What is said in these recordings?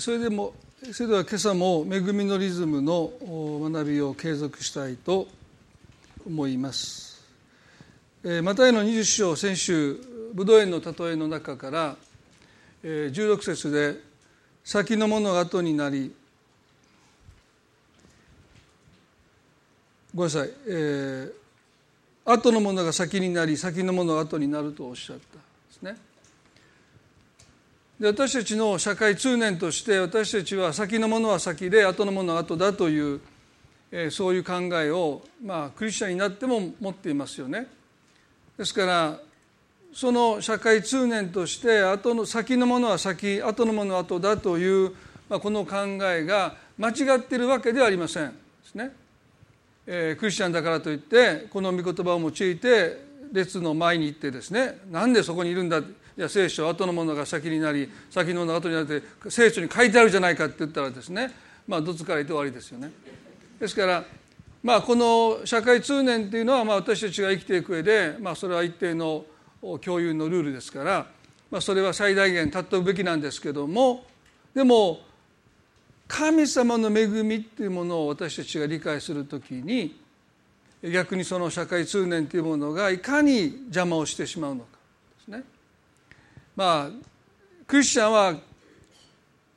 それでもそれでは今朝も恵みのリズムの学びを継続したいと思います。マタイの20章先週武道園の例えの中から16節で先のものが後になりごめんなさい、えー、後のものが先になり先のものが後になるとおっしゃった。で私たちの社会通念として私たちは先のものは先で後のものは後だという、えー、そういう考えを、まあ、クリスチャンになっても持っていますよね。ですからその社会通念として後の先のものは先後のものは後だという、まあ、この考えが間違っているわけではありませんですね。えー、クリスチャンだからといってこの御言葉を用いて列の前に行ってですねなんでそこにいるんだや聖書は後のものが先になり先のものが後になって聖書に書いてあるじゃないかって言ったらですねまあどつかれて終わりですよね。ですからまあこの社会通念っていうのはまあ私たちが生きていく上でまあそれは一定の共有のルールですからまあそれは最大限尊ぶべきなんですけどもでも神様の恵みっていうものを私たちが理解するときに逆にその社会通念というものがいかに邪魔をしてしまうのか。まあクリスチャンは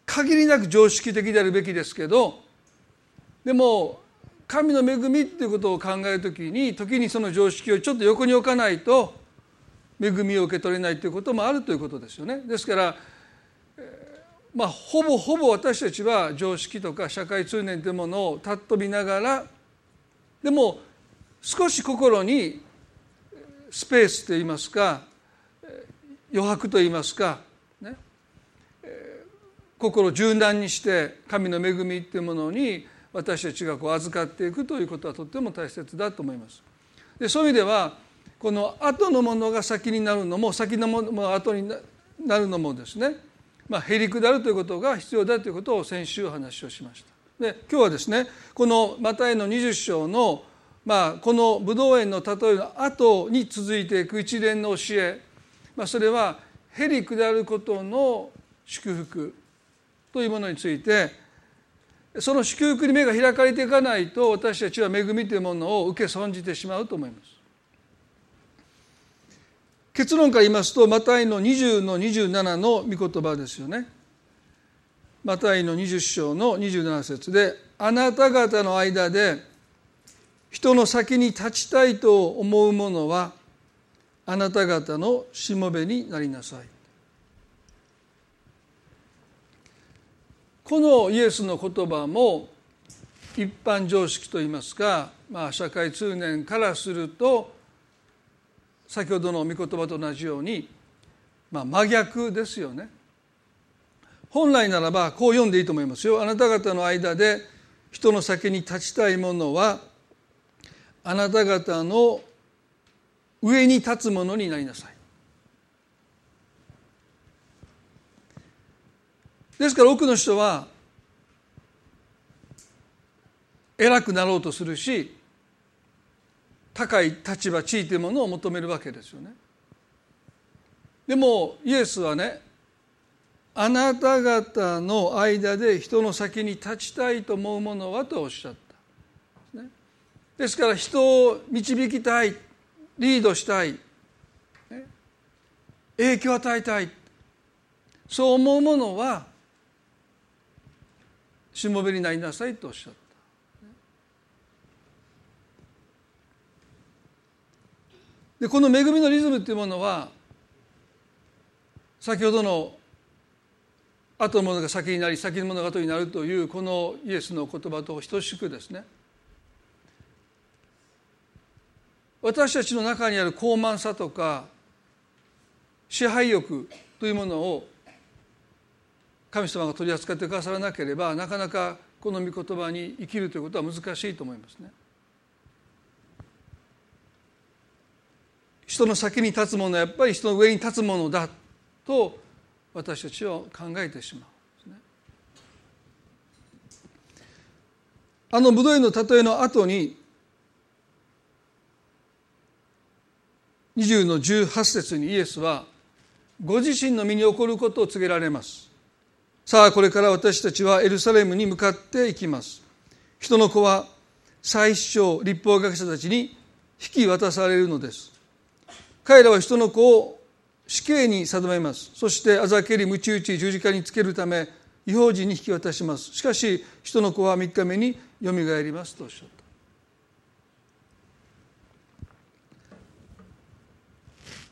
限りなく常識的であるべきですけどでも神の恵みっていうことを考えるときに時にその常識をちょっと横に置かないと恵みを受け取れないということもあるということですよね。ですからまあほぼほぼ私たちは常識とか社会通念というものを尊びながらでも少し心にスペースといいますか余白といいますか、ね、心柔軟にして神の恵みっていうものに私たちがこう預かっていくということはとっても大切だと思います。でそういう意味ではこの後のものが先になるのも先のものが後になるのもですね、まあ、へりくだるということが必要だということを先週お話をしました。で今日はですねこのマタイの20章の、まあ、この武道園の例えの後に続いていく一連の教えまあ、それはへりくだることの祝福というものについてその祝福に目が開かれていかないと私たちは恵みというものを受け損じてしまうと思います。結論から言いますとマタイの20の27の御言葉ですよね。マタイの20章の27節で「あなた方の間で人の先に立ちたいと思う者はあなた方のしもべになりなさいこのイエスの言葉も一般常識といいますか、まあ、社会通念からすると先ほどの御言葉と同じように、まあ、真逆ですよね。本来ならばこう読んでいいと思いますよ。あなた方の間で人の先に立ちたいものはあなた方の上に立つものになりなさい。ですから多くの人は偉くなろうとするし高い立場地位というものを求めるわけですよね。でもイエスはねあなた方の間で人の先に立ちたいと思うものはとおっしゃった、ですから人を導きたい。リードしたい。影響を与えたい。そう思うものはしもべになりなさいとおっしゃった。でこの恵みのリズムっていうものは先ほどの後のものが先になり先のものが後になるというこのイエスの言葉と等しくですね私たちの中にある高慢さとか支配欲というものを神様が取り扱ってくださらなければなかなかこの御言葉に生きるということは難しいと思いますね。人の先に立つものはやっぱり人の上に立つものだと私たちは考えてしまう、ね、あの武道園の例えの後に20の18節にイエスはご自身の身に起こることを告げられます。さあこれから私たちはエルサレムに向かっていきます。人の子は最首長立法学者たちに引き渡されるのです。彼らは人の子を死刑に定めます。そしてあざけり鞭打ち十字架につけるため違法人に引き渡します。しかし人の子は3日目によみがえりますとおっしゃっ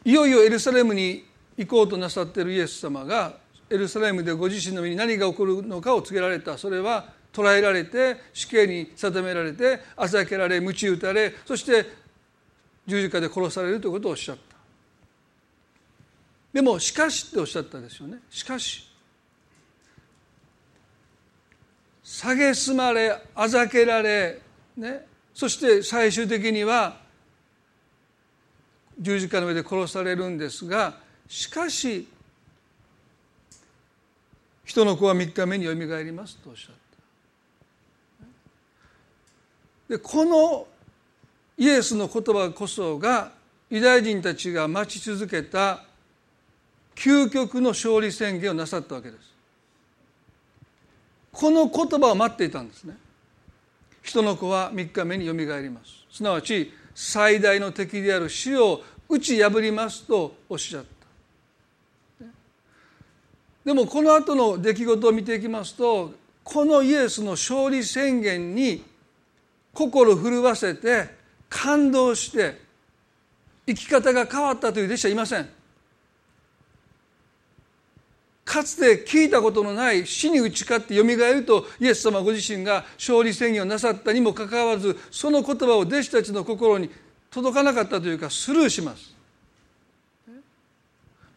いよいよエルサレムに行こうとなさっているイエス様がエルサレムでご自身の身に何が起こるのかを告げられた。それは捕らえられて死刑に定められてあざけられ鞭打たれそして十字架で殺されるということをおっしゃった。でもしかしっておっしゃったですよね。しかし蔑まれあざけられ、ね、そして最終的には十字架の上で殺されるんですがしかし人の子は3日目によみがえりますとおっしゃった。でこのイエスの言葉こそがユダヤ人たちが待ち続けた究極の勝利宣言をなさったわけです。この言葉を待っていたんですね。人の子は3日目によみがえります。すなわち最大の敵である死を打ち破りますとおっしゃった。でもこの後の出来事を見ていきますとこのイエスの勝利宣言に心震わせて感動して生き方が変わったという弟子はいません。かつて聞いたことのない死に打ち勝ってよみがえるとイエス様ご自身が勝利宣言をなさったにもかかわらずその言葉を弟子たちの心に届かなかったというかスルーします。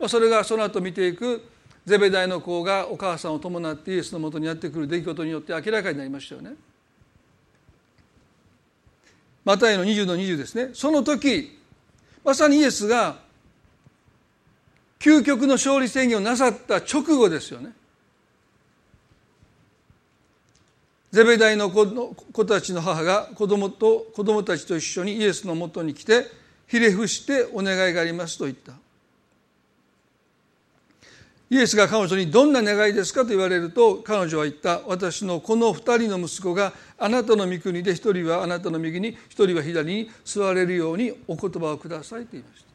それがその後見ていくゼベダイの子がお母さんを伴ってイエスのもとにやってくる出来事によって明らかになりましたよね。マタイの20の20ですね。その時まさにイエスが究極の勝利宣言をなさった直後ですよね。ゼベダイの子たちの母が子供と子供たちと一緒にイエスのもとに来てひれ伏してお願いがありますと言った。イエスが彼女にどんな願いですかと言われると彼女は言った私のこの二人の息子があなたの御国で一人はあなたの右に一人は左に座れるようにお言葉をくださいと言いました。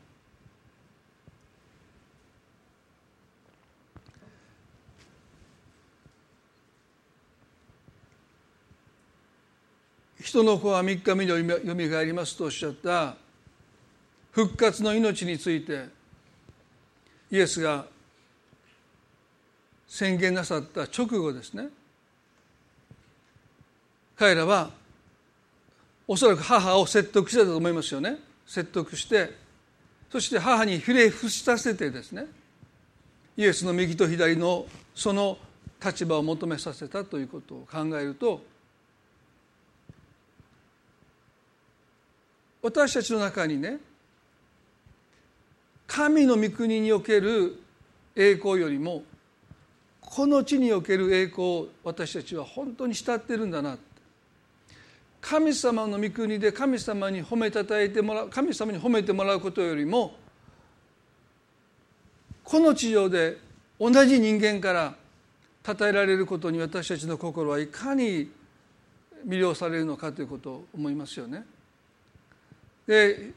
人の子は3日目によみがえりますとおっしゃった復活の命についてイエスが宣言なさった直後ですね。彼らはおそらく母を説得してたと思いますよね。説得してそして母にひれ伏させてですねイエスの右と左のその立場を求めさせたということを考えると私たちの中にね神の御国における栄光よりもこの地における栄光を私たちは本当に慕ってるんだな神様の御国で神様に褒めたたえてもらう神様に褒めてもらうことよりもこの地上で同じ人間から称えられることに私たちの心はいかに魅了されるのかということを思いますよね。で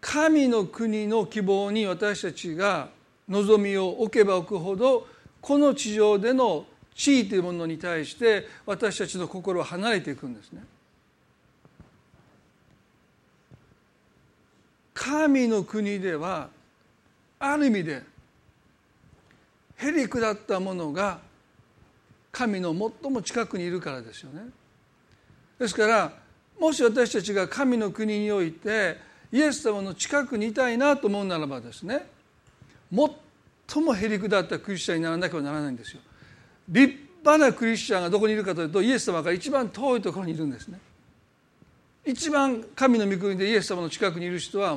神の国の希望に私たちが望みを置けば置くほどこの地上での地位というものに対して私たちの心は離れていくんですね。神の国ではある意味でへりくだったものが神の最も近くにいるからですよね。ですからもし私たちが神の国においてイエス様の近くにいたいなと思うならばですね最もへりくだったクリスチャンにならなければならないんですよ。立派なクリスチャンがどこにいるかというとイエス様から一番遠いところにいるんですね。一番神の御国でイエス様の近くにいる人は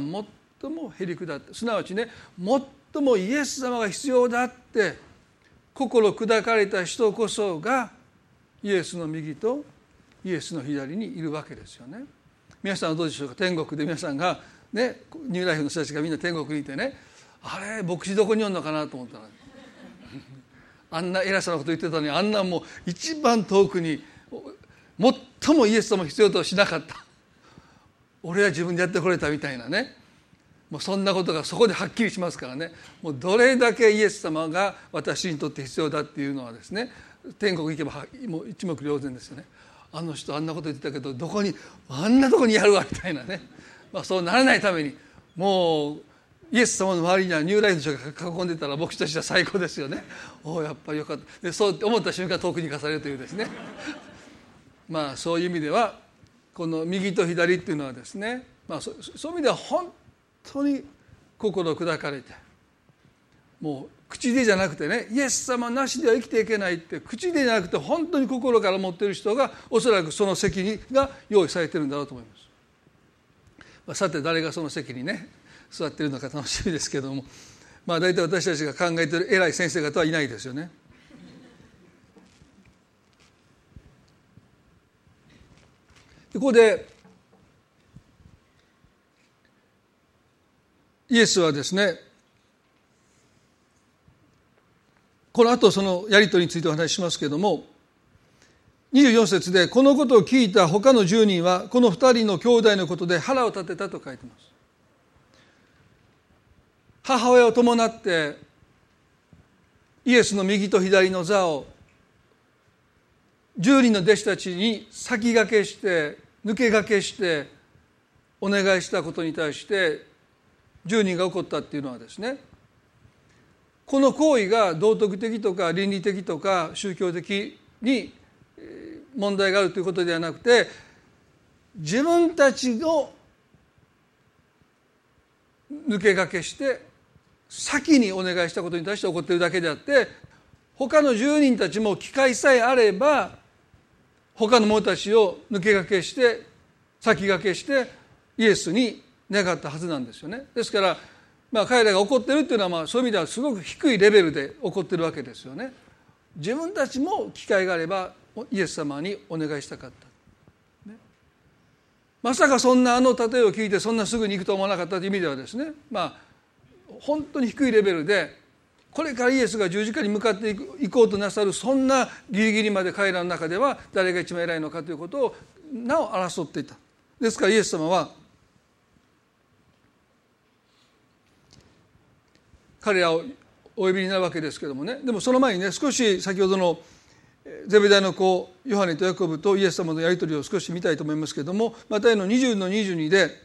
最もへりくだってすなわちね最もイエス様が必要だって心砕かれた人こそがイエスの右とイエスの左にいるわけですよね。皆さんはどうでしょうか？天国で皆さんがねニューライフの人たちがみんな天国にいてね。あれ牧師どこにおんのかなと思ったら あんな偉そうなこと言ってたのにあんなもう一番遠くに最もイエス様必要としなかった。俺は自分でやってこれたみたいなね。もうそんなことがそこではっきりしますからね。もうどれだけイエス様が私にとって必要だっていうのはですね。天国行けばもう一目瞭然ですよね。あの人あんなこと言ってたけどどこにあんなとこにやるわみたいなね、まあ、そうならないためにもうイエス様の周りにはニューライフの人が囲んでたら僕としては最高ですよね。おおやっぱりよかった。でそう思った瞬間遠くに行かされるというですね。まあそういう意味ではこの右と左っていうのはですね、まあ、そういう意味では本当に心砕かれてもう口でじゃなくてねイエス様なしでは生きていけないって口でじゃなくて本当に心から持ってる人がおそらくその席にが用意されてるんだろうと思います。まあ、さて誰がその席にね座ってるのか楽しみですけどもまあ大体私たちが考えてる偉い先生方はいないですよね。ここでイエスはですねこの後そのやり取りについてお話ししますけれども24節でこのことを聞いた他の10人はこの2人の兄弟のことで腹を立てたと書いてます。母親を伴ってイエスの右と左の座を10人の弟子たちに先駆けして抜け駆けしてお願いしたことに対して10人が起こったっていうのはですねこの行為が道徳的とか倫理的とか宗教的に問題があるということではなくて自分たちの抜け駆けして先にお願いしたことに対して起こっているだけであって他の10人たちも機会さえあれば他の者たちを抜け駆けして先駆けしてイエスに願ったはずなんですよね。ですから、まあ、彼らが怒ってるっていうのはまあそういう意味ではすごく低いレベルで怒ってるわけですよね。自分たちも機会があればイエス様にお願いしたかった。ね、まさかそんなあの例えを聞いてそんなすぐに行くと思わなかったという意味ではですねまあ本当に低いレベルでこれからイエスが十字架に向かっていこうとなさるそんなギリギリまで彼らの中では誰が一番偉いのかということをなお争っていたですからイエス様は彼らをお呼びになるわけですけどもね。でもその前にね少し先ほどのゼベダイの子ヨハネとヤコブとイエス様のやり取りを少し見たいと思いますけどもまたの20の22で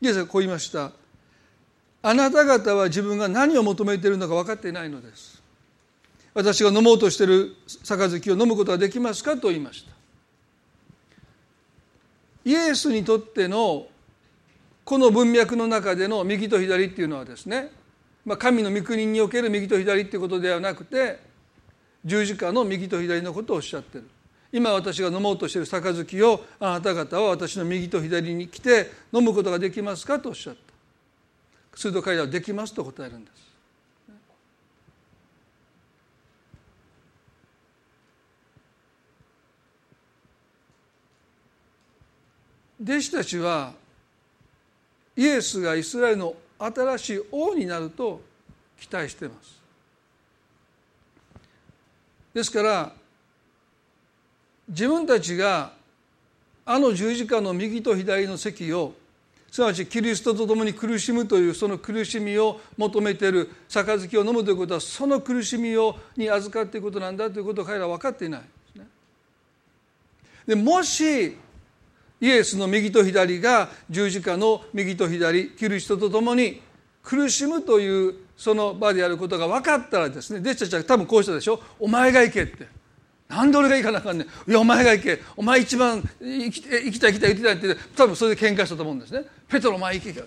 イエスがこう言いました。あなた方は自分が何を求めているのか分かっていないのです。私が飲もうとしている杯を飲むことができますかと言いました。イエスにとってのこの文脈の中での右と左っていうのはですね、まあ、神の御国における右と左っていうことではなくて十字架の右と左のことをおっしゃってる。今私が飲もうとしている杯をあなた方は私の右と左に来て飲むことができますかとおっしゃった。すると彼らはできますと答えるんです。弟子たちはイエスがイスラエルの新しい王になると期待していますですから自分たちがあの十字架の右と左の席をすなわちキリストと共に苦しむというその苦しみを求めている杯を飲むということはその苦しみをに預かっていくことなんだということを彼らは分かっていないでね。でもしイエスの右と左が十字架の右と左キリストと共に苦しむというその場であることが分かったらですね弟子たちは多分こうしたでしょ。お前が行けって。なんで俺が行かなあかんねん。いやお前が行け。お前一番行き行きたい行きたい行きたいって多分それで喧嘩したと思うんですね。ペトロお前行け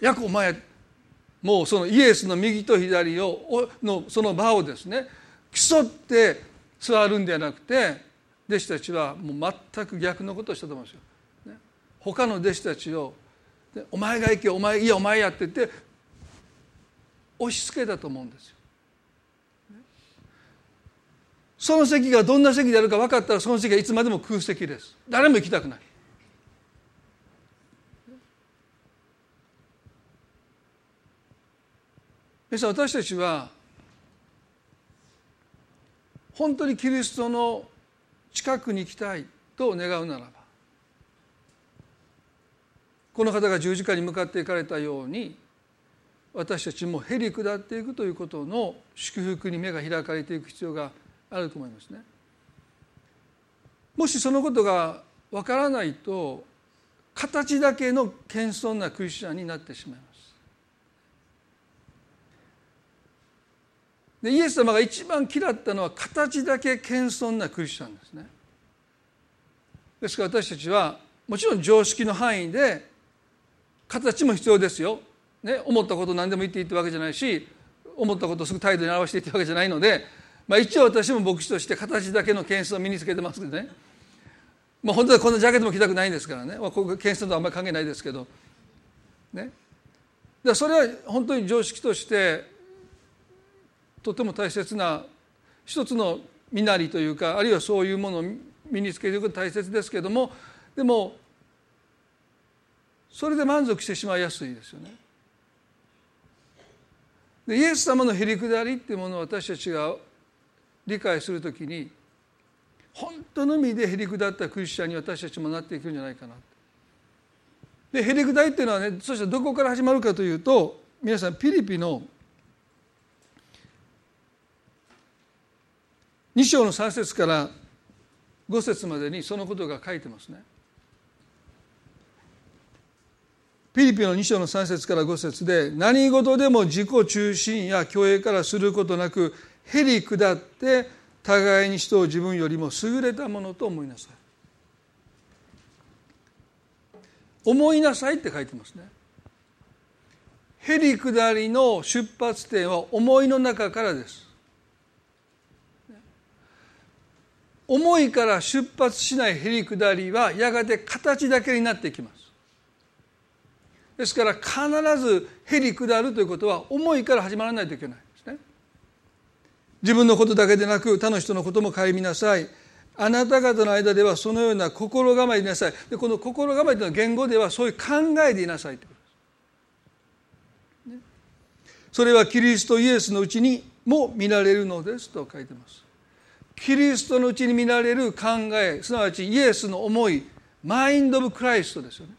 ヤコお前もうそのイエスの右と左をのその場をですね競って座るんではなくて弟子たちはもう全く逆のことをしたと思うんですよ。他の弟子たちを「お前が行けお前いやお前や」って言って押し付けたと思うんですよ。その席がどんな席であるか分かったらその席はいつまでも空席です誰も行きたくない皆さん私たちは本当にキリストの近くに行きたいと願うならこの方が十字架に向かっていかれたように私たちもへり下っていくということの祝福に目が開かれていく必要があると思いますね。もしそのことがわからないと形だけの謙遜なクリスチャンになってしまいます。でイエス様が一番嫌ったのは形だけ謙遜なクリスチャンですね。ですから私たちはもちろん常識の範囲で形も必要ですよ、ね、思ったこと何でも言っていいってわけじゃないし思ったことをすぐ態度に表していってわけじゃないので、まあ、一応私も牧師として形だけの謙遜を身につけてますけどね、まあ、本当はこんなジャケットも着たくないんですからね、まあ、ここ謙遜とあんまり関係ないですけど。ね。でそれは本当に常識としてとても大切な一つの身なりというかあるいはそういうものを身につけていくこと大切ですけどもでもそれで満足してしまいやすいですよね。でイエス様のへりくだりっていうものを私たちが理解するときに本当の意味でへりくだったクリスチャンに私たちもなっていくんじゃないかなでへりくだりっていうのはねそしてどこから始まるかというと皆さんピリピの2章の3節から5節までにそのことが書いてますね。ピリピンの2章の3節から5節で何事でも自己中心や虚栄からすることなくへり下って互いに人を自分よりも優れたものと思いなさい。思いなさいって書いてますね。へり下りの出発点は思いの中からです。思いから出発しないへり下りはやがて形だけになっていきます。ですから必ずへり下るということは思いから始まらないといけないですね。自分のことだけでなく他の人のことも顧みなさい。あなた方の間ではそのような心構えでいなさい。でこの心構えというのは言語ではそういう考えでいなさいということです。ねそれはキリストイエスのうちにも見られるのですと書いてます。キリストのうちに見られる考えすなわちイエスの思いマインド・オブ・クライストですよね。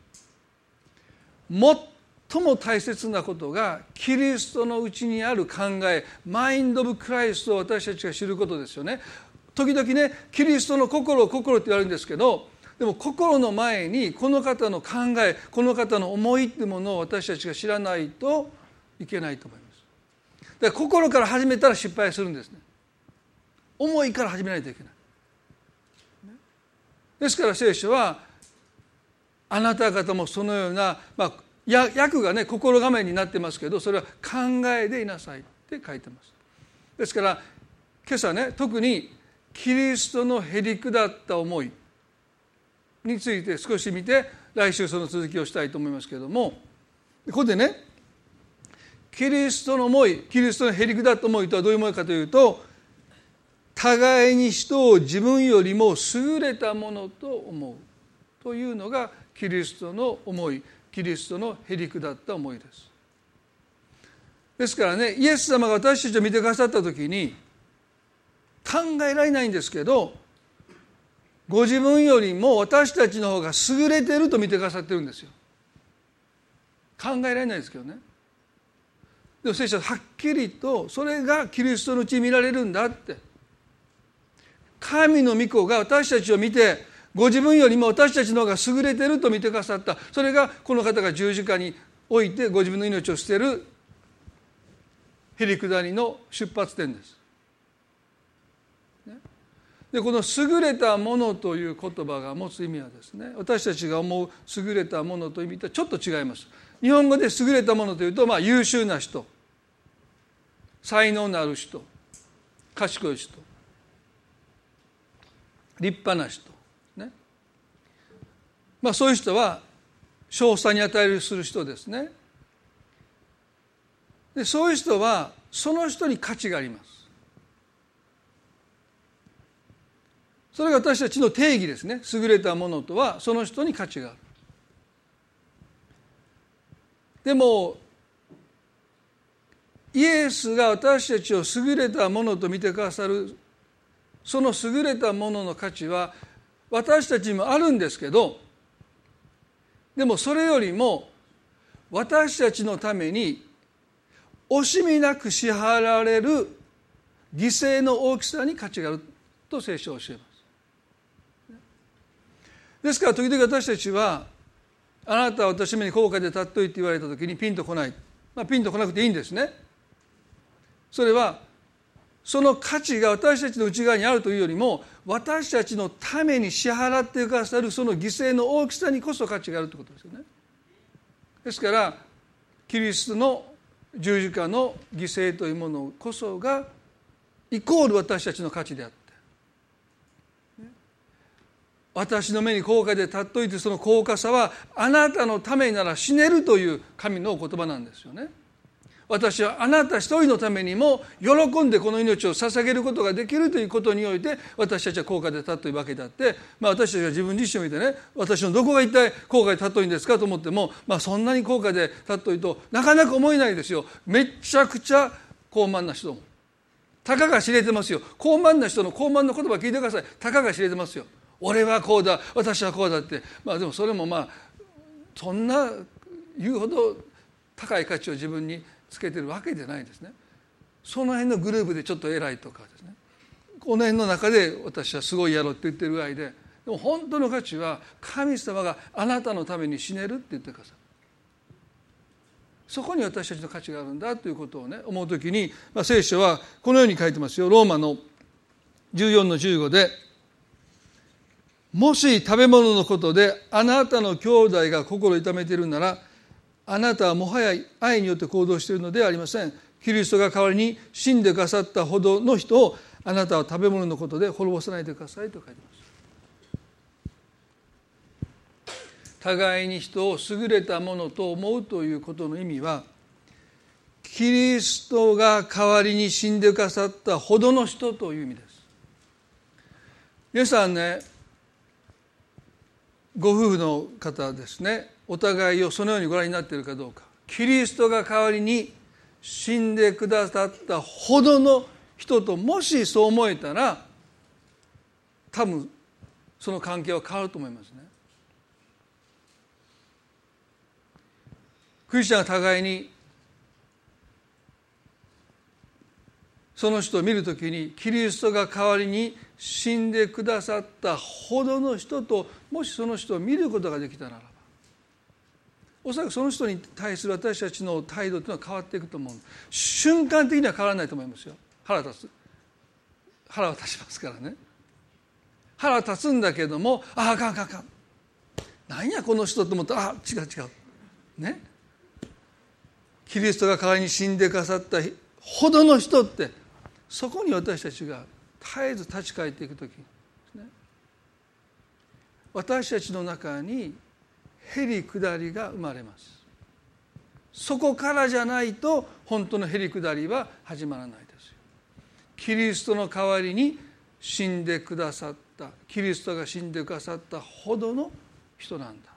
最も大切なことがキリストのうちにある考えマインド・オブ・クライストを私たちが知ることですよね。時々ねキリストの心を心って言われるんですけどでも心の前にこの方の考えこの方の思いっていうものを私たちが知らないといけないと思います。だから心から始めたら失敗するんですね。思いから始めないといけない。ですから聖書はあなた方もそのような、まあ、訳がね心構えになってますけどそれは考えでいなさいって書いてます。ですから今朝ね特にキリストのへりくだった思いについて少し見て来週その続きをしたいと思いますけれどもここでねキリストの思いキリストのへりくだった思いとはどういうものかというと互いに人を自分よりも優れたものと思うというのがキリストの思いキリストのへりくだった思いです。ですからねイエス様が私たちを見てくださった時に考えられないんですけどご自分よりも私たちの方が優れてると見てくださってるんですよ。考えられないですけどね。でも聖書ははっきりとそれがキリストのうちに見られるんだって。神の御子が私たちを見てご自分よりも私たちの方が優れてると見てくださったそれがこの方が十字架においてご自分の命を捨てるへりくだりの出発点です。でこの「優れたもの」という言葉が持つ意味はですね私たちが思う優れたものという意味とはちょっと違います。日本語で優れたものというと、まあ、優秀な人才能のある人賢い人立派な人まあ、そういう人は賞賛に与えるする人ですね。でそういう人はその人に価値があります。それが私たちの定義ですね。優れたものとはその人に価値がある。でもイエスが私たちを優れたものと見てくださるその優れたものの価値は私たちにもあるんですけどでもそれよりも私たちのために惜しみなく支払われる犠牲の大きさに価値があると聖書を教えます。ですから時々私たちはあなたは私めに高価で立っといて言われた時にピンとこない、まあ、ピンとこなくていいんですね。それはその価値が私たちの内側にあるというよりも私たちのために支払ってくださるその犠牲の大きさにこそ価値があるということですよね。ですからキリストの十字架の犠牲というものこそがイコール私たちの価値であって私の目に高価で尊っといてその高価さはあなたのためなら死ねるという神のお言葉なんですよね。私はあなた一人のためにも喜んでこの命を捧げることができるということにおいて私たちは高価で尊いわけであって、まあ、私たちが自分自身を見てね私のどこが一体高価で尊いんですかと思っても、まあ、そんなに高価で尊いとなかなか思えないですよ。めっちゃくちゃ高慢な人。たかが知れてますよ。高慢な人の高慢の言葉聞いてください。たかが知れてますよ。俺はこうだ私はこうだって。まあでもそれもまあそんな言うほど高い価値を自分につけてるわけじゃないですね。その辺のグループでちょっと偉いとかですね。この辺の中で私はすごいやろうって言ってるぐらいででも本当の価値は神様があなたのために死ねるって言ってくださ。いそこに私たちの価値があるんだということをね思う時に、まあ、聖書はこのように書いてますよ。ローマの14の15でもし食べ物のことであなたの兄弟が心痛めているならあなたはもはや愛によって行動しているのではありません。キリストが代わりに死んでくださったほどの人をあなたは食べ物のことで滅ぼさないでくださいと書いてます。互いに人を優れたものと思うということの意味はキリストが代わりに死んでくださったほどの人という意味です。皆さんねご夫婦の方ですね。お互いをそのようにご覧になっているかどうかキリストが代わりに死んでくださったほどの人ともしそう思えたら多分その関係は変わると思いますね。クリスチャンが互いにその人を見るときにキリストが代わりに死んでくださったほどの人ともしその人を見ることができたならおそらくその人に対する私たちの態度というのは変わっていくと思う。瞬間的には変わらないと思いますよ。腹立つ。腹は立ちますからね。腹立つんだけどもああかんかんかん。何やこの人と思ったらあ違う違う。ね。キリストが代わりに死んでくださったほどの人ってそこに私たちが絶えず立ち返っていく時。ね。私たちの中にへり下りが生まれます。そこからじゃないと本当のへり下りは始まらないですよ。キリストの代わりに死んでくださったキリストが死んでくださったほどの人なんだ。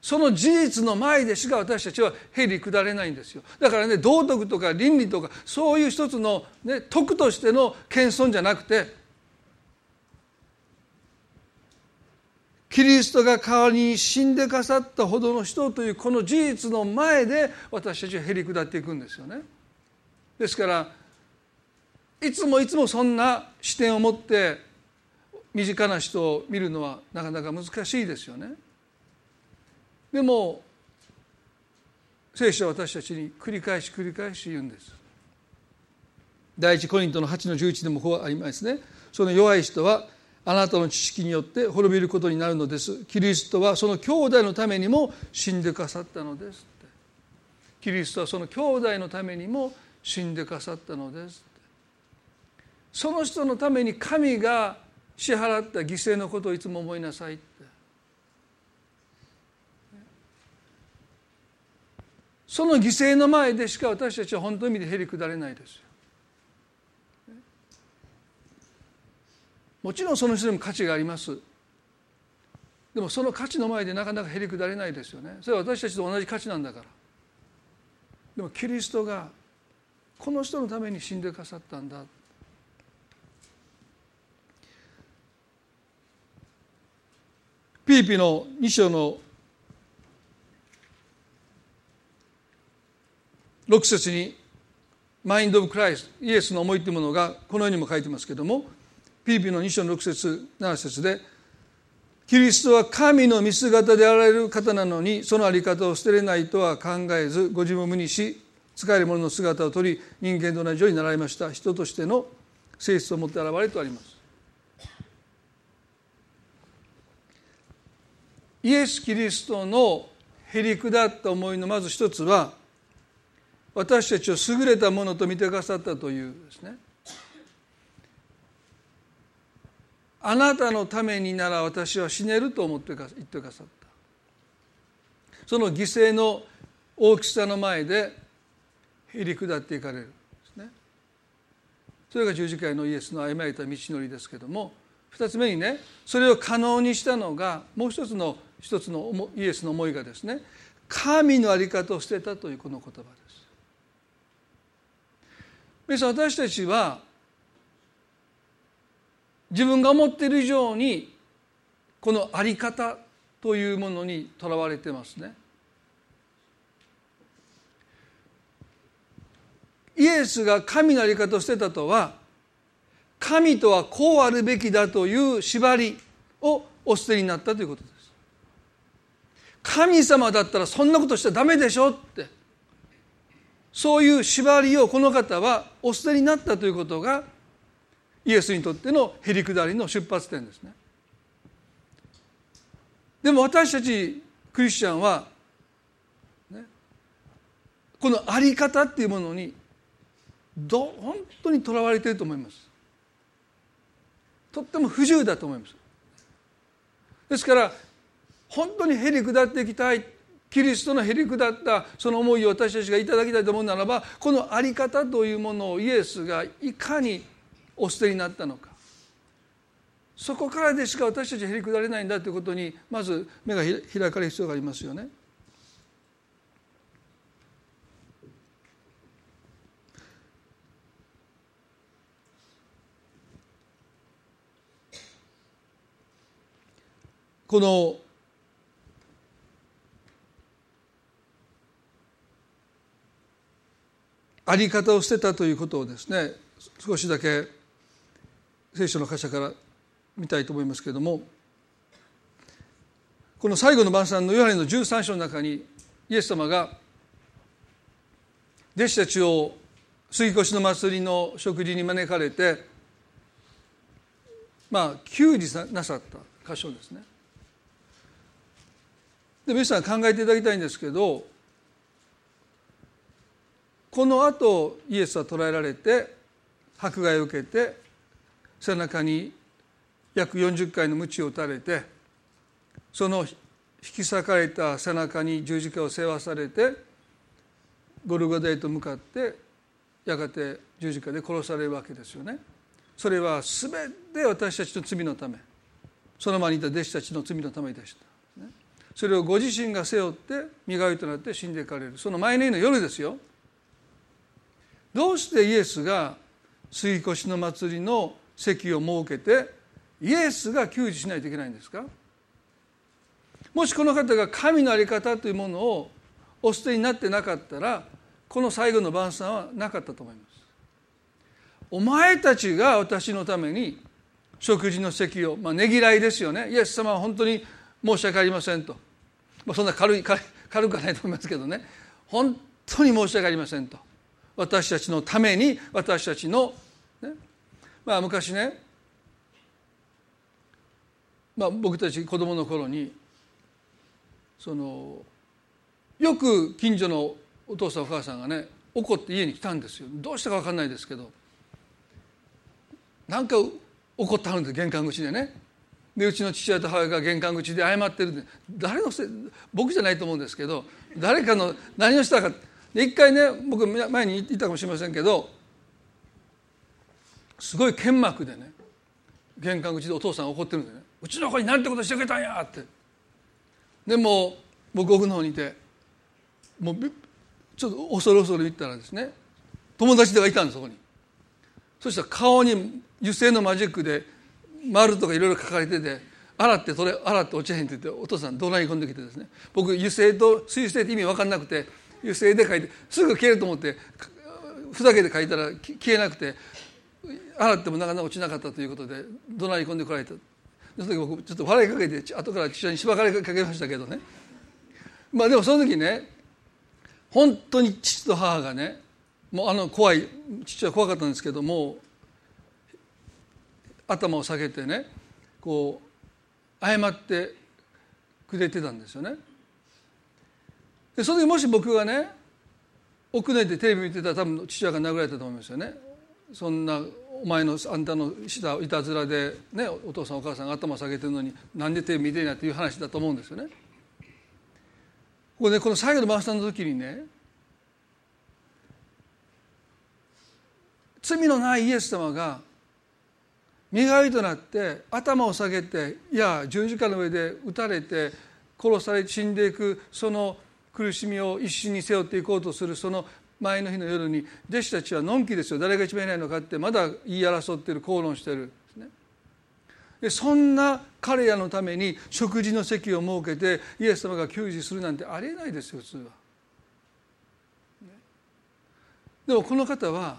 その事実の前でしか私たちはへり下れないんですよ。だからね道徳とか倫理とかそういう一つの、ね、徳としての謙遜じゃなくてキリストが代わりに死んでかさったほどの人というこの事実の前で私たちはへり下っていくんですよね。ですからいつもいつもそんな視点を持って身近な人を見るのはなかなか難しいですよね。でも聖書は私たちに繰り返し繰り返し言うんです。第一コリントの8の11でもこうありますね。その弱い人はあなたの知識によって滅びることになるのです。キリストはその兄弟のためにも死んでかさったのですキリストはその兄弟のためにも死んでかさったのですその人のために神が支払った犠牲のことをいつも思いなさいって。その犠牲の前でしか私たちは本当の意味でへりくだれないですよ。もちろんその人でも価値があります。でもその価値の前でなかなかへりくだれないですよね。それは私たちと同じ価値なんだから。でもキリストがこの人のために死んでくださったんだ。ピーピーの2章の6節にマインド・オブ・クライスイエスの思いというものがこのようにも書いてますけどもピーピの2章の6節7節でキリストは神の見姿であられる方なのにその在り方を捨てれないとは考えずご自分を無にし使える者の姿を取り人間と同じようになられました。人としての性質を持って現れとあります。イエス・キリストのへりくだった思いのまず一つは私たちを優れたものと見てくださったというですね。あなたのためになら私は死ねると思って言ってくださった。その犠牲の大きさの前でへり下っていかれるですね。それが十字架のイエスの歩まれた道のりですけども二つ目にねそれを可能にしたのがもう一つの一つのイエスの思いがですね神の在り方を捨てたというこの言葉です。皆さん私たちは自分が思っている以上にこの在り方というものにとらわれてますね。イエスが神の在り方を捨てたとは神とはこうあるべきだという縛りをお捨てになったということです。神様だったらそんなことしちゃダメでしょってそういう縛りをこの方はお捨てになったということがイエスにとってのへりくだりの出発点ですね。でも私たちクリスチャンは、ね、この在り方っていうものにど本当にとらわれていると思います。とっても不自由だと思います。ですから本当にへり下っていきたいキリストのへり下ったその思いを私たちがいただきたいと思うならばこの在り方というものをイエスがいかにお捨てになったのかそこからでしか私たちはへり下れないんだということにまず目が開かれる必要がありますよね。このあり方を捨てたということをですね少しだけ聖書の箇所から見たいと思いますけれどもこの最後の晩餐のヨハネの13章の中にイエス様が弟子たちを杉越の祭りの食事に招かれてまあ給仕なさった箇所ですね。で皆さん考えていただきたいんですけどこのあとイエスは捕らえられて迫害を受けて背中に約40回の鞭を打たれてその引き裂かれた背中に十字架を背負わされてゴルゴダへと向かってやがて十字架で殺されるわけですよね。それは全て私たちの罪のためその場にいた弟子たちの罪のためでした。それをご自身が背負って身代わりとなって死んでいかれるその前の日の夜ですよどうしてイエスが杉越の祭りの席を設けてイエスが給仕しないといけないんですか？もしこの方が神の在り方というものをお捨てになってなかったらこの最後の晩餐はなかったと思います。お前たちが私のために食事の席を、まあ、ねぎらいですよね。イエス様は本当に申し訳ありませんと、まあ、そんな軽い軽くはないと思いますけどね。本当に申し訳ありませんと。私たちのために私たちの、ね、まあ昔ね、まあ、僕たち子供の頃にそのよく近所のお父さんお母さんがね怒って家に来たんですよ。どうしたか分かんないですけど。なんか怒ってはるんです玄関口でね。でうちの父親と母親が玄関口で謝ってる誰のせ僕じゃないと思うんですけど誰かの何をしたか。一回ね僕前に言ったかもしれませんけどすごい剣幕でね玄関口でお父さん怒ってるんでね「うちの子に何てことしてくれたんや!」って。でも僕奥の方にいてもうちょっと恐る恐る言ったらですね友達ではいたんですそこに。そしたら顔に油性のマジックで丸とかいろいろ書かれてて洗って取れ洗って落ちへんって言ってお父さん怒鳴り込んできてですね。僕油性と水性って意味分かんなくて油性で書いてすぐ消えると思ってふざけて書いたら消えなくて洗ってもなかなか落ちなかったということで怒鳴り込んでこられた？その時僕ちょっと笑いかけて後から父親にしばかれかけましたけどねまあでもその時ね本当に父と母がねもうあの怖い父は怖かったんですけども頭を下げてねこう謝ってくれてたんですよね。でその時もし僕がね奥寝でテレビ見てたら多分父親が殴られたと思いますよね。そんなお前のあんたのしたいたずらで、ね、お父さんお母さんが頭下げてるのになんでテレビ見てんやっていう話だと思うんですよね。ここねこの最後のマスターの時にね罪のないイエス様が身代わりとなって頭を下げていや十字架の上で撃たれて殺され死んでいくその苦しみを一緒に背負っていこうとするその前の日の夜に弟子たちはのんきですよ誰が一番いないのかってまだ言い争ってる口論してるでそんな彼らのために食事の席を設けてイエス様が給仕するなんてありえないですよ普通は。でもこの方は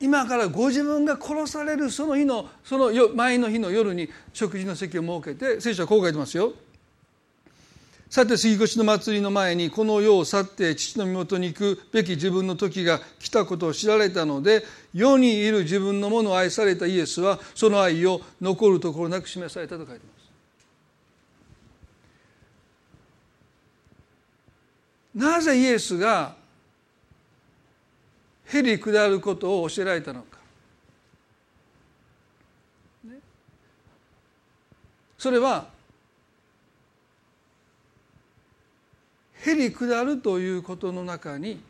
今からご自分が殺されるその日のその前の日の夜に食事の席を設けて聖書はこう書いてますよ。さて杉越の祭りの前にこの世を去って父の身元に行くべき自分の時が来たことを知られたので世にいる自分のものを愛されたイエスはその愛を残るところなく示されたと書いてます。なぜイエスがへり下ることを教えられたのか。それはへり下るということの中に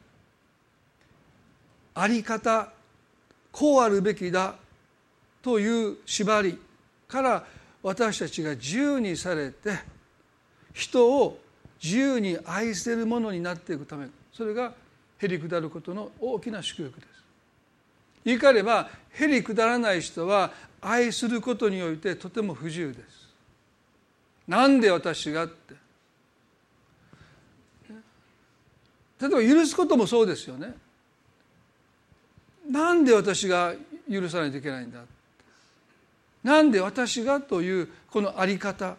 あり方こうあるべきだという縛りから私たちが自由にされて人を自由に愛せるものになっていくためそれがへり下ることの大きな祝福です。言い換えればへり下らない人は愛することにおいてとても不自由です。なんで私がって例えば許すこともそうですよね。なんで私が許さないといけないんだ？なんで私がというこの在り方？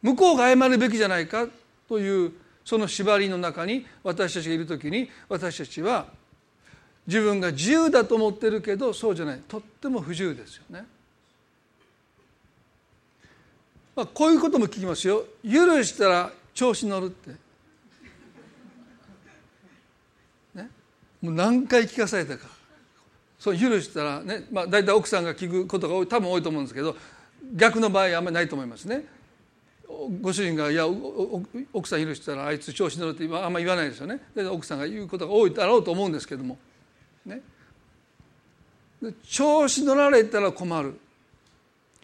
向こうが謝るべきじゃないか？というその縛りの中に私たちがいる時に私たちは自分が自由だと思ってるけどそうじゃない。とっても不自由ですよね。まあ、こういうことも聞きますよ。許したら調子乗るって。もう何回聞かされたかそう許したらね、まあ、大体奥さんが聞くことが多い多分多いと思うんですけど逆の場合あんまりないと思いますね。ご主人が「いや奥さん許したらあいつ調子乗る」ってあんまり言わないですよね。で奥さんが言うことが多いだろうと思うんですけども。ね、調子乗られたら困る、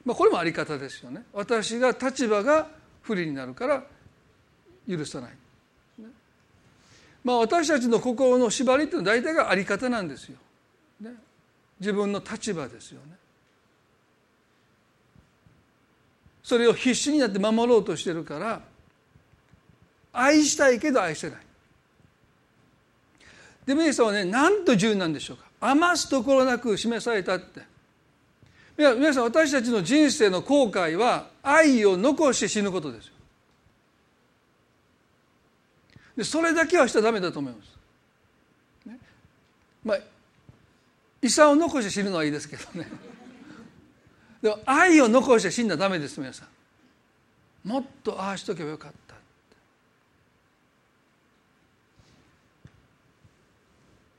まあ、これもあり方ですよね。私が立場が不利になるから許さない。まあ、私たちの心の縛りっていうのは大体があり方なんですよ。ね、自分の立場ですよね。それを必死になって守ろうとしてるから愛したいけど愛せない。でメイエス様はねなんと自由なんでしょうか余すところなく示されたっていや皆さん私たちの人生の後悔は愛を残して死ぬことですよでそれだけはしちゃダメだと思います。ね、まあ遺産を残して死ぬのはいいですけどね。でも愛を残して死んだらダメです皆さん。もっとああしとけばよかった。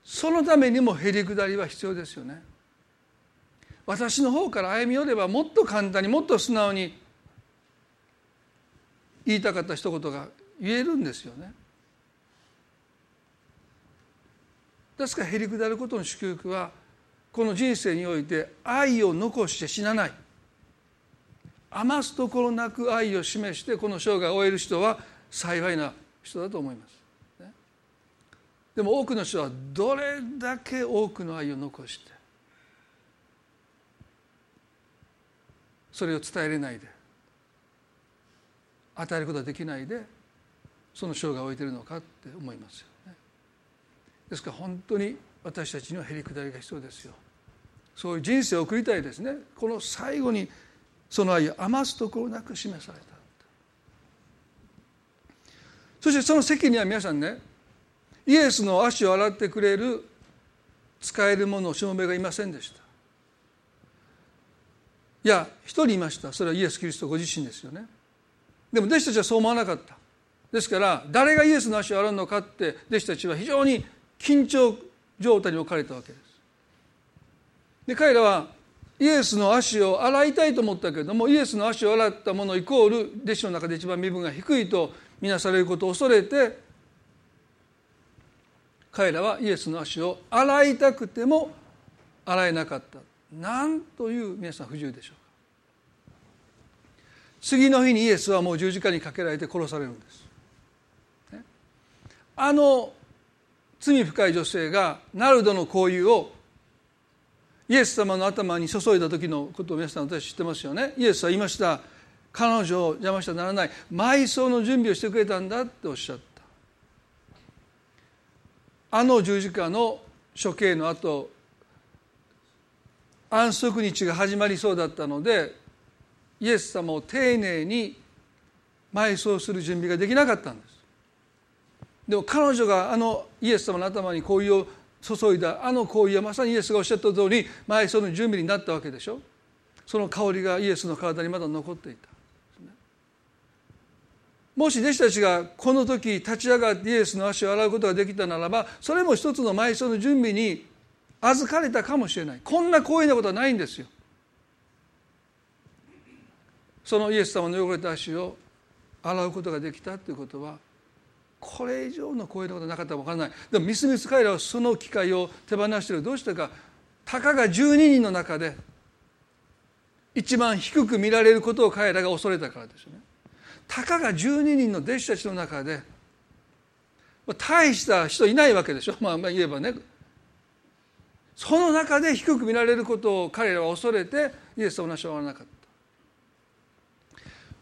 そのためにもへりくだりは必要ですよね。私の方から歩み寄ればもっと簡単にもっと素直に言いたかった一言が言えるんですよね。ですからへりくだることの祝福はこの人生において愛を残して死なない余すところなく愛を示してこの生涯を終える人は幸いな人だと思います。でも多くの人はどれだけ多くの愛を残してそれを伝えれないで与えることができないでその生涯を置いているのかって思いますよ。ですから本当に私たちにはへりくだりが必要ですよ。そういう人生を送りたいですね。この最後にその愛を余すところなく示された。そしてその席には皆さんねイエスの足を洗ってくれる使える者しもべがいませんでしたいや一人いましたそれはイエス・キリストご自身ですよねでも弟子たちはそう思わなかったですから誰がイエスの足を洗うのかって弟子たちは非常に緊張状態に置かれたわけです。で彼らはイエスの足を洗いたいと思ったけれどもイエスの足を洗ったものイコール弟子の中で一番身分が低いとみなされることを恐れて彼らはイエスの足を洗いたくても洗えなかった。なんという皆さん不自由でしょうか。次の日にイエスはもう十字架にかけられて殺されるんです。あの罪深い女性がナルドの香油をイエス様の頭に注いだ時のことを皆さん私知ってますよね。イエスは言いました。彼女を邪魔してはならない。埋葬の準備をしてくれたんだっておっしゃった。あの十字架の処刑の後安息日が始まりそうだったのでイエス様を丁寧に埋葬する準備ができなかったんです。でも彼女があのイエス様の頭に香油を注いだあの香油はまさにイエスがおっしゃった通り埋葬の準備になったわけでしょ？その香りがイエスの体にまだ残っていた。もし弟子たちがこの時立ち上がってイエスの足を洗うことができたならばそれも一つの埋葬の準備に預かれたかもしれない。こんな光栄なことはないんですよ。そのイエス様の汚れた足を洗うことができたということはこれ以上の光栄なことなかったか分からない。でもみすみす彼らはその機会を手放している。どうしてか。たかが12人の中で。一番低く見られることを彼らが恐れたからですよね。たかが12人の弟子たちの中で。大した人いないわけでしょ。まあ言えばね。その中で低く見られることを彼らは恐れてイエスと同じはなかった。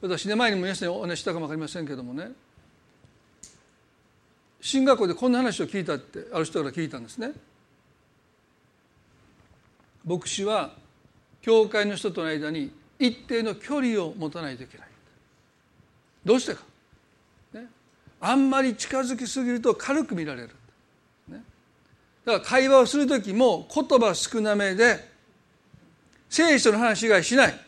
私ね前にも皆さんにお話したかも分かりませんけどもね。進学校でこんな話を聞いたってある人から聞いたんですね。牧師は教会の人との間に一定の距離を持たないといけない。どうしてか、ね、あんまり近づきすぎると軽く見られる、ね、だから会話をする時も言葉少なめで聖書の話以外しない。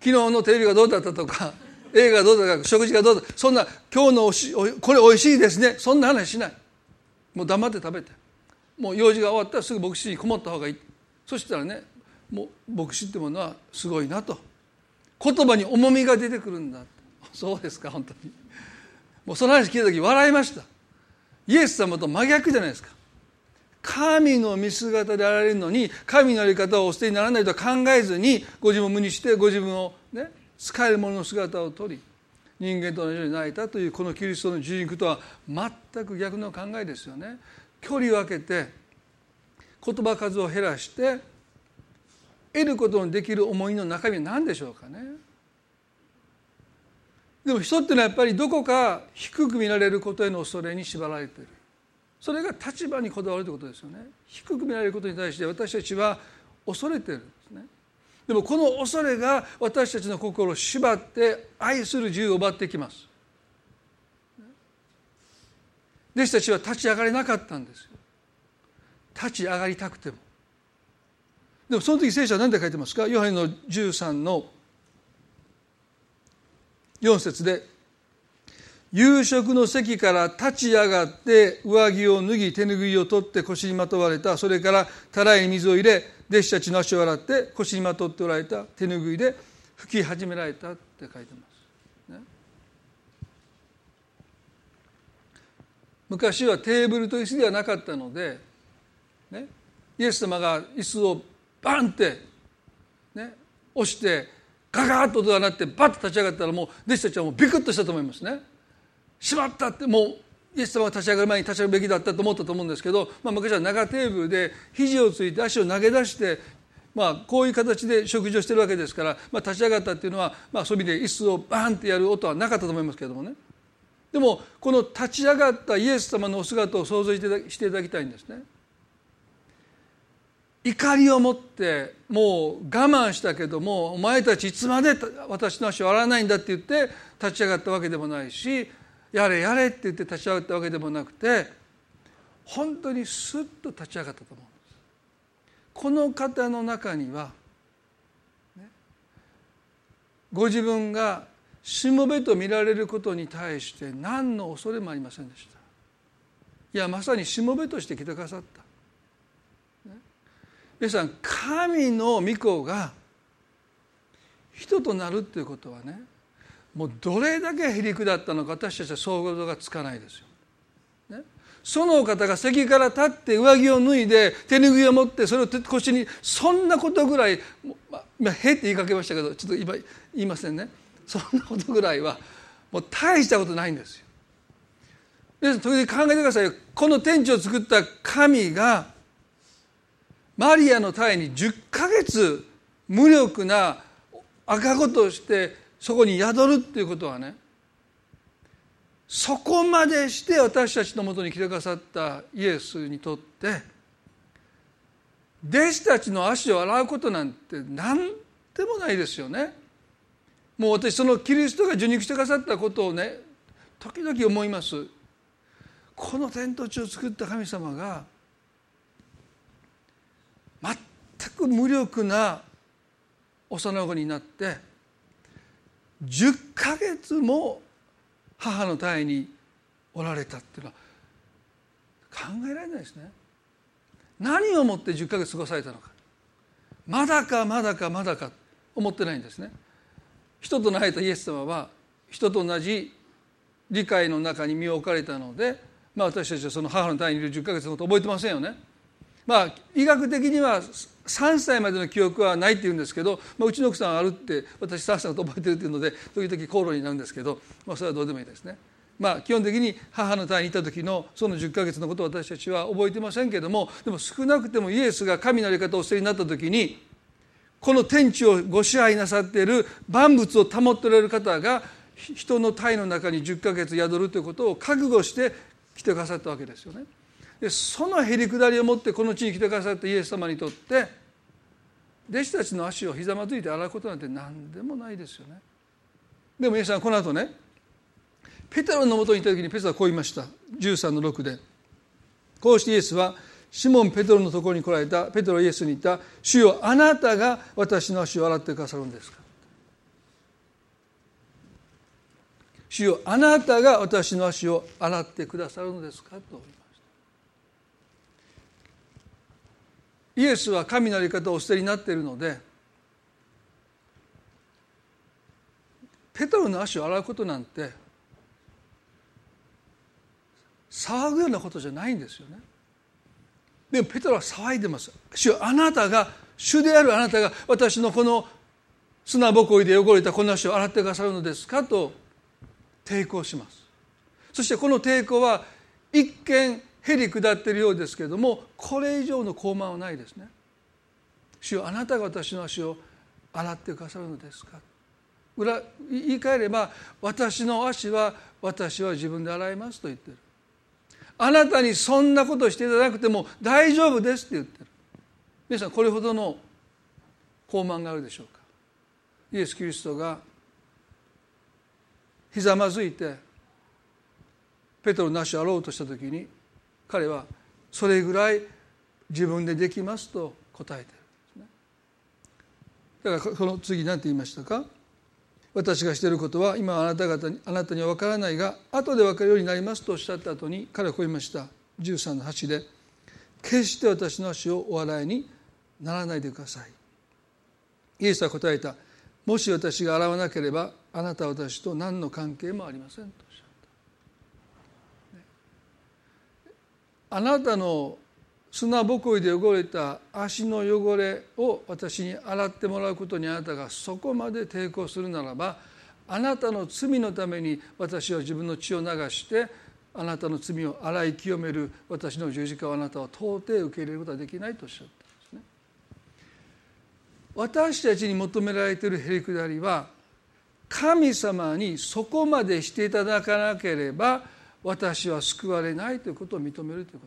昨日のテレビがどうだったとか映画どうだか食事がどうだそんな今日のおしこれおいしいですね。そんな話しない。もう黙って食べて。もう用事が終わったらすぐ牧師にこもった方がいい。そしたらねもう牧師ってものはすごいなと。言葉に重みが出てくるんだ。そうですか本当に。もうその話聞いた時笑いました。イエス様と真逆じゃないですか。神の見姿であられるのに神のやり方をお捨てにならないと考えずにご自分を無にしてご自分を使える者の姿をとり人間と同じように泣いたというこのキリストの十字肉とは全く逆の考えですよね。距離を空けて言葉数を減らして得ることのできる思いの中身は何でしょうかね。でも人っていうのはやっぱりどこか低く見られることへの恐れに縛られている。それが立場にこだわるということですよね。低く見られることに対して私たちは恐れている。でもこの恐れが私たちの心を縛って愛する自由を奪ってきます。弟子たちは立ち上がれなかったんですよ。立ち上がりたくても。でもその時聖書は何て書いてますか？ヨハネの13の4節で夕食の席から立ち上がって上着を脱ぎ手ぬぐいを取って腰にまとわれた。それからたらいに水を入れ弟子たちの足を洗って腰にまとっておられた手ぬぐいで拭き始められたって書いてます、ね、昔はテーブルと椅子ではなかったので、ね、イエス様が椅子をバンって、ね、押してガガッと音が鳴ってバッと立ち上がったらもう弟子たちはもうビクッとしたと思いますね。しまったってもうイエス様が立ち上がる前に立ち上がるべきだったと思ったと思うんですけど、まあ、昔は長テーブルで肘をついて足を投げ出してまあ、こういう形で食事をしてるわけですから、まあ、立ち上がったっていうのは、まあ、そういう意味で椅子をバーンってやる音はなかったと思いますけれどもねでもこの立ち上がったイエス様のお姿を想像していただきたいんですね。怒りを持ってもう我慢したけどもお前たちいつまで私の足を洗わないんだって言って立ち上がったわけでもないしやれやれって言って立ち上がったわけでもなくて本当にスッと立ち上がったと思うんです。この方の中には、ご自分がしもべと見られることに対して何の恐れもありませんでした。いやまさにしもべとして来てくださった。皆さん神の御子が人となるっていうことはねもうどれだけへりくだったのか私たちは想像がつかないですよ。ね、そのお方が席から立って上着を脱いで手拭いを持ってそれを腰にそんなことぐらい今「へ」って言いかけましたけどちょっと今言いませんねそんなことぐらいはもう大したことないんですよ。で時々考えてくださいこの天地を作った神がマリアの体に10ヶ月無力な赤子としてそこに宿るっていうことはねそこまでして私たちのもとに来てくださったイエスにとって弟子たちの足を洗うことなんて何でもないですよね。もう私そのキリストが受肉してくださったことをね時々思います。この天と地を作った神様が全く無力な幼子になって10ヶ月も母の体におられたっていうのは考えられないですね。何をもって10ヶ月過ごされたのかまだかまだかまだか思ってないんですね。人となられたイエス様は人と同じ理解の中に身を置かれたので、まあ、私たちはその母の体にいる10ヶ月のこと覚えてませんよね。まあ医学的には3歳までの記憶はないって言うんですけど、まあ、うちの奥さんはあるって私3歳だと覚えてるっていうので時々口論になるんですけど、まあ、それはどうでもいいですね。まあ、基本的に母の体にいた時のその10ヶ月のことを私たちは覚えてませんけどもでも少なくてもイエスが神のやり方をお捨てになった時にこの天地をご支配なさっている万物を保っておられる方が人の体の中に10ヶ月宿るということを覚悟して来てくださったわけですよね。でそのへりくだりを持ってこの地に来てくださったイエス様にとって弟子たちの足をひざまずいて洗うことなんて何でもないですよね。でも皆さんこの後ねペテロのもとにいた時にペテロはこう言いました。13の6で。こうしてイエスはシモン・ペテロのところに来られた。ペテロイエスに言った「主よあなたが私の足を洗ってくださるんですか?」主よあなたが私の足を洗ってくださるのですかと。イエスは神のやり方をお捨てになっているのでペトロの足を洗うことなんて騒ぐようなことじゃないんですよね。でもペトロは騒いでます。主あなたが主であるあなたが私のこの砂ぼこりで汚れたこの足を洗ってくださるのですかと抵抗します。そしてこの抵抗は一見へり下っているようですけれどもこれ以上の高慢はないですね。主よあなたが私の足を洗ってくださるのですか。裏言い換えれば私の足は私は自分で洗いますと言ってる。あなたにそんなことしていただくても大丈夫ですって言ってる。皆さんこれほどの高慢があるでしょうか。イエス・キリストがひざまずいてペトロの足を洗おうとした時に彼はそれぐらい自分でできますと答えているだからこの次何て言いましたか？私がしていることは今あなた方にあなたには分からないが後で分かるようになりますとおっしゃった後に彼はこう言いました。13の8で決して私の足をお洗いにならないでください。イエスは答えた。もし私が洗わなければあなたは私と何の関係もありませんとあなたの砂ぼこりで汚れた足の汚れを私に洗ってもらうことにあなたがそこまで抵抗するならばあなたの罪のために私は自分の血を流してあなたの罪を洗い清める私の十字架をあなたは到底受け入れることはできないとおっしゃったんですね。私たちに求められているへりくだりは神様にそこまでしていただかなければ私は救われないということを認めるということ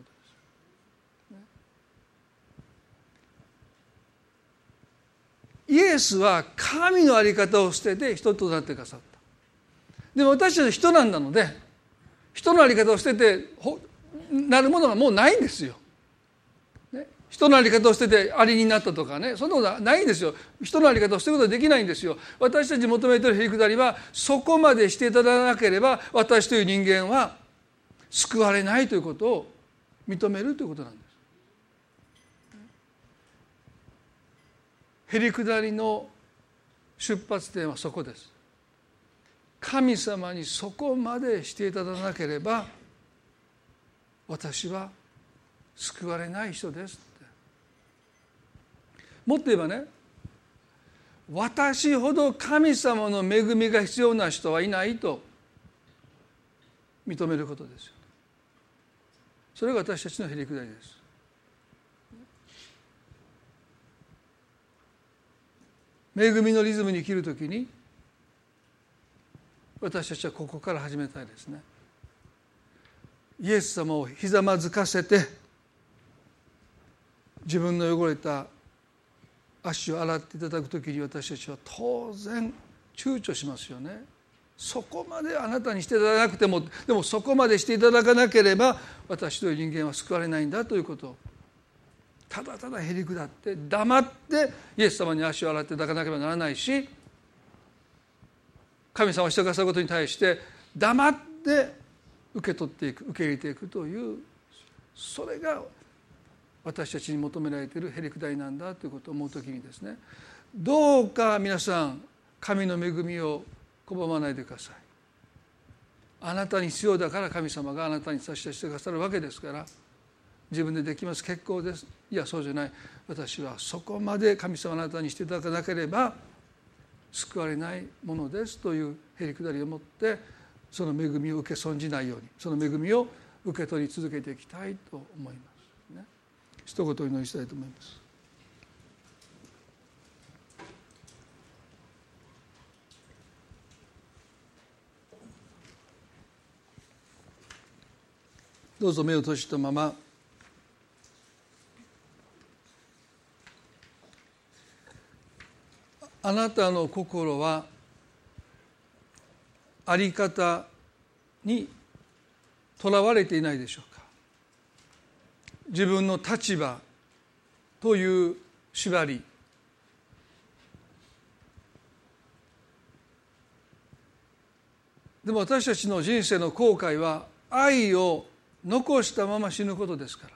です。イエスは神の在り方を捨てて人となってくださった。でも私たちは人なんだので人の在り方を捨ててなるものがもうないんですよ。人の在り方を捨ててありになったとかねそんなことはないんですよ人の在り方を捨てることはできないんですよ私たち求めているへりくだりはそこまでしていただかなければ私という人間は救われないということを認めるということなんです。へりくだりの出発点はそこです。神様にそこまでしていただかなければ私は救われない人ですもっと言えばね私ほど神様の恵みが必要な人はいないと認めることですよ。それが私たちのへりくだりです恵みのリズムに生きるときに私たちはここから始めたいですねイエス様をひざまずかせて自分の汚れた足を洗っていただく時に私たちは当然躊躇しますよね。そこまであなたにしていただかなくてもでもそこまでしていただかなければ私という人間は救われないんだということ。をただただへりくだって黙ってイエス様に足を洗っていただかなければならないし神様をしてくださることに対して黙って受け取っていく受け入れていくというそれが私たちに求められているへりくだりなんだということを思う時にですねどうか皆さん神の恵みを拒まないでください。あなたに必要だから神様があなたに差し出してくださるわけですから。自分でできます。結構です。いやそうじゃない。私はそこまで神様あなたにしていただかなければ救われないものです。というへりくだりを持ってその恵みを受け損じないようにその恵みを受け取り続けていきたいと思います。一言お祈りしたいと思います。どうぞ目を閉じたまま。あなたの心はあり方にとらわれていないでしょうか。自分の立場という縛り。でも私たちの人生の後悔は愛を残したまま死ぬことですから。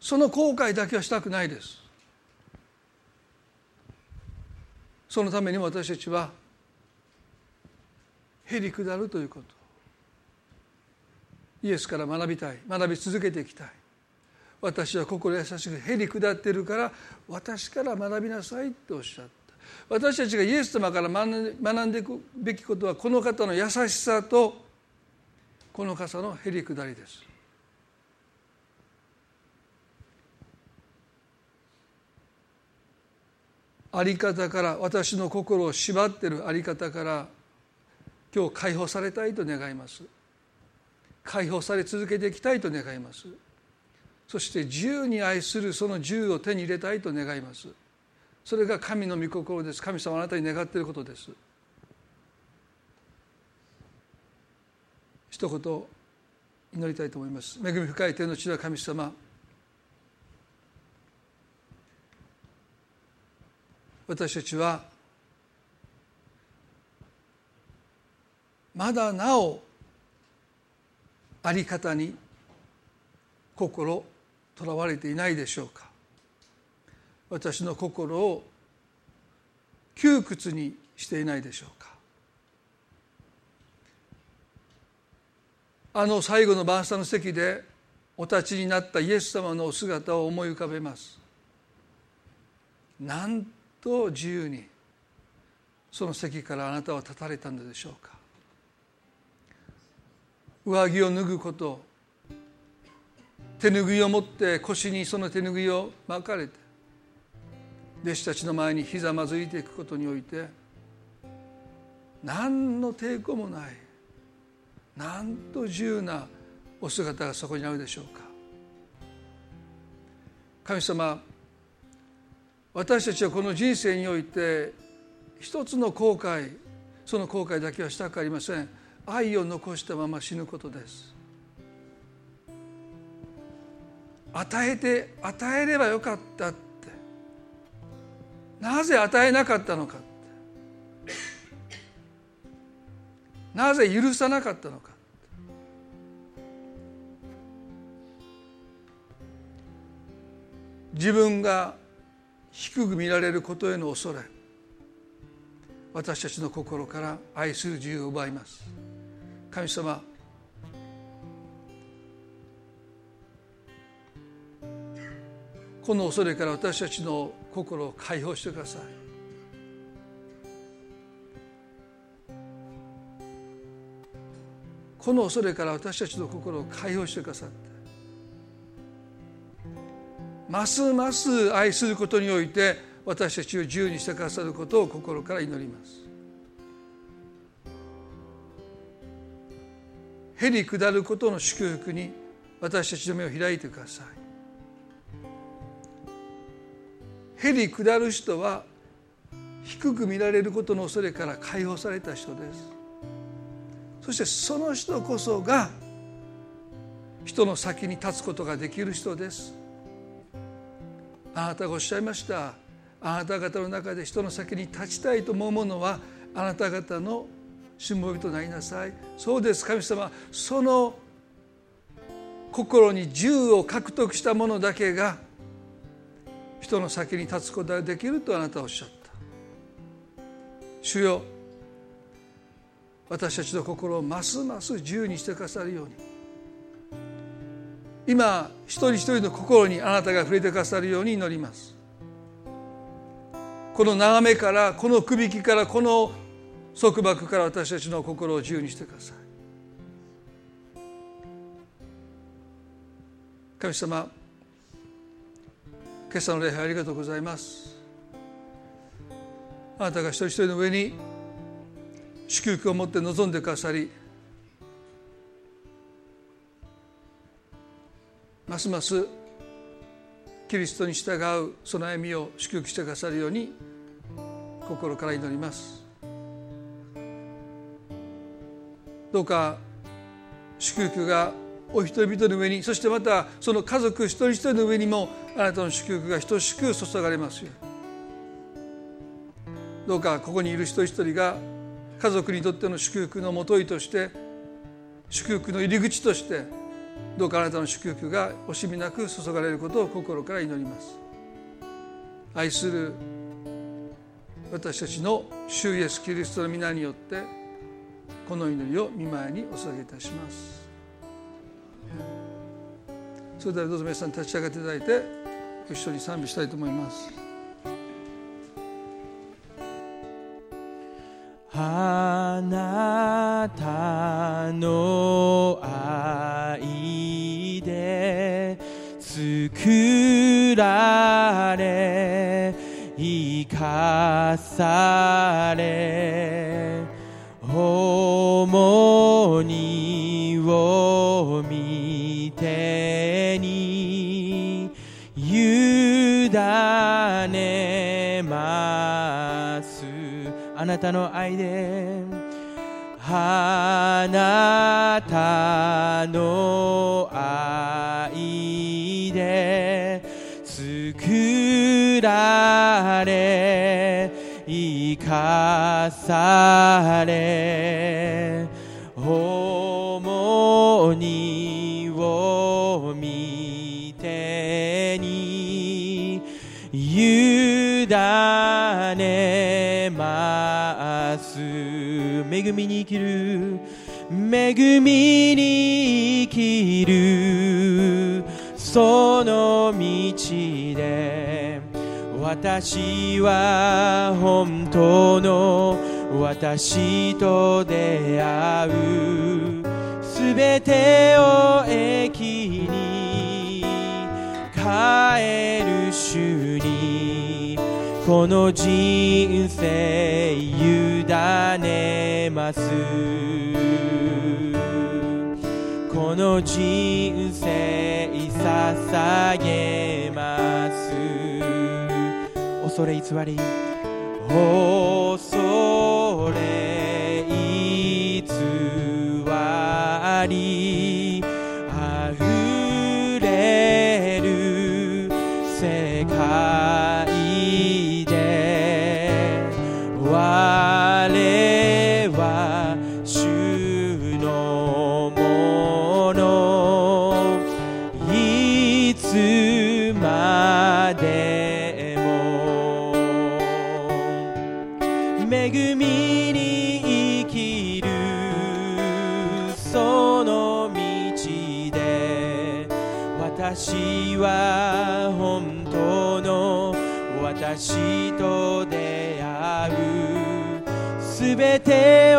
その後悔だけはしたくないです。そのためにも私たちはへりくだるということ。イエスから学びたい。学び続けていきたい。私は心優しくへり下ってるから私から学びなさいっておっしゃった。私たちがイエス様から学んでいくべきことはこの方の優しさとこの方のへり下りです。あり方から私の心を縛ってるあり方から今日解放されたいと願います。解放され続けていきたいと願います。そして自由に愛するその自由を手に入れたいと願います。それが神の御心です。神様あなたに願っていることです。一言祈りたいと思います。恵み深い天の地は神様。私たちはまだなお在り方に心とらわれていないでしょうか。私の心を窮屈にしていないでしょうか。あの最後の晩餐の席でお立ちになったイエス様のお姿を思い浮かべます。なんと自由にその席からあなたは立たれたのでしょうか。上着を脱ぐこと手ぬぐいを持って腰にその手ぬぐいを巻かれて弟子たちの前にひざまずいていくことにおいて何の抵抗もないなんと自由なお姿がそこにあるでしょうか。神様私たちはこの人生において一つの後悔その後悔だけはしたくありません。愛を残したまま死ぬことです。与えて与えればよかった。なぜ与えなかったのか。なぜ許さなかったのか。自分が低く見られることへの恐れ。私たちの心から愛する自由を奪います。神様この恐れから私たちの心を解放してください。この恐れから私たちの心を解放してくださって。ますます愛することにおいて私たちを自由にしてくださることを心から祈ります。へり下ることの祝福に私たちの目を開いてください。へり下る人は低く見られることの恐れから解放された人です。そしてその人こそが人の先に立つことができる人です。あなたがおっしゃいましたあなた方の中で人の先に立ちたいと思うものはあなた方のしもべとなりなさい。そうです神様。その心に銃を獲得した者だけが人の先に立つことができるとあなたはおっしゃった。主よ私たちの心をますます自由にしてくださるように。今一人一人の心にあなたが触れてくださるように祈ります。この眺めからこのくびきからこの束縛から私たちの心を自由にしてください。神様今朝の礼拝ありがとうございます。あなたが一人一人の上に祝福を持って臨んでくださりますますキリストに従うその歩みを祝福してくださるように心から祈ります。どうか祝福がお一人一人の上にそしてまたその家族一人一人の上にもあなたの祝福が等しく注がれますよどうかここにいる一人一人が家族にとっての祝福のもといとして祝福の入り口としてどうかあなたの祝福が惜しみなく注がれることを心から祈ります。愛する私たちの主イエス・キリストの皆によってこの祈りを見舞いにお捧げいたします。それではどうぞ皆さん立ち上がっていただいて一緒に賛美したいと思います。あなたの愛で作られ生かされたの愛であなたの愛で作られ生かされ恵みに生きる。恵みに生きる。その道で。私は本当の私と出会う。すべてを駅に。変える主に。この人生委ねます。この人生捧げます。恐れ偽り。恐れす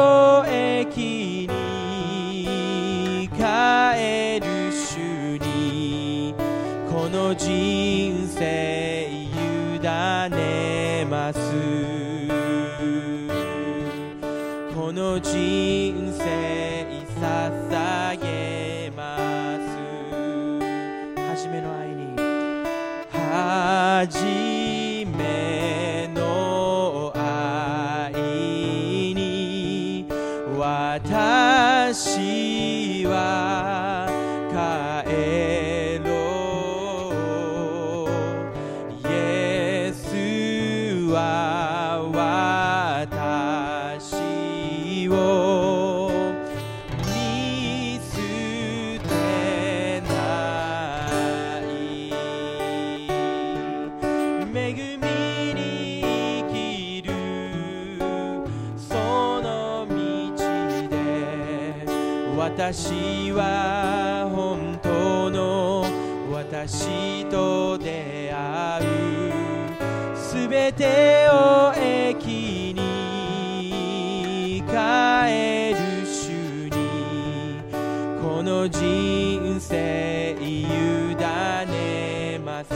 生委ねます。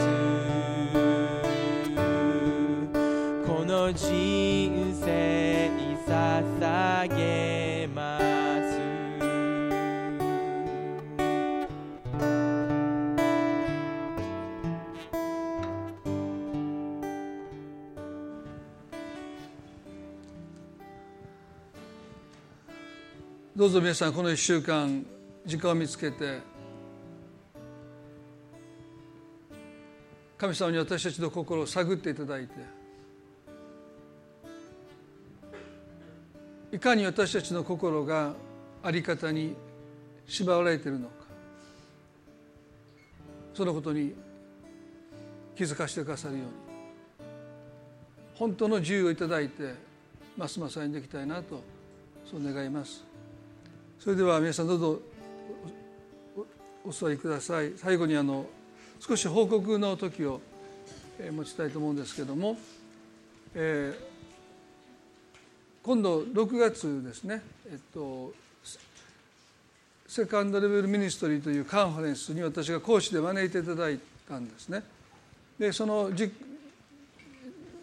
この人生捧げます。どうぞ皆さんこの1週間時間を見つけて神様に私たちの心を探っていただいていかに私たちの心があり方に縛られているのかそのことに気づかせてくださるように本当の自由をいただいてますます歩んでいきたいなとそう願います。それでは皆さんどうぞお座りください。最後にあの少し報告の時を、持ちたいと思うんですけども、えー今度6月ですね、えっと、セカンドレベルミニストリーというカンファレンスに私が講師で招いていただいたんですね。でその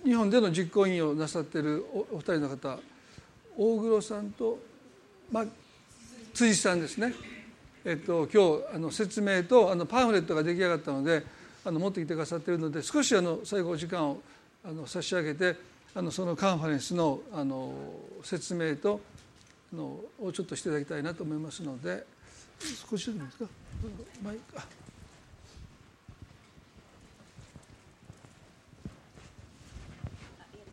日本での実行委員をなさっているおお二人の方大黒さんと、まあ、辻さんですね、えっと、今日あの説明とあのパンフレットが出来上がったのであの持ってきてくださっているので少しあの最後お時間をあの差し上げてあのそのカンファレンスのあの説明とあのをちょっとしていただきたいなと思いますので少しでもいいですか？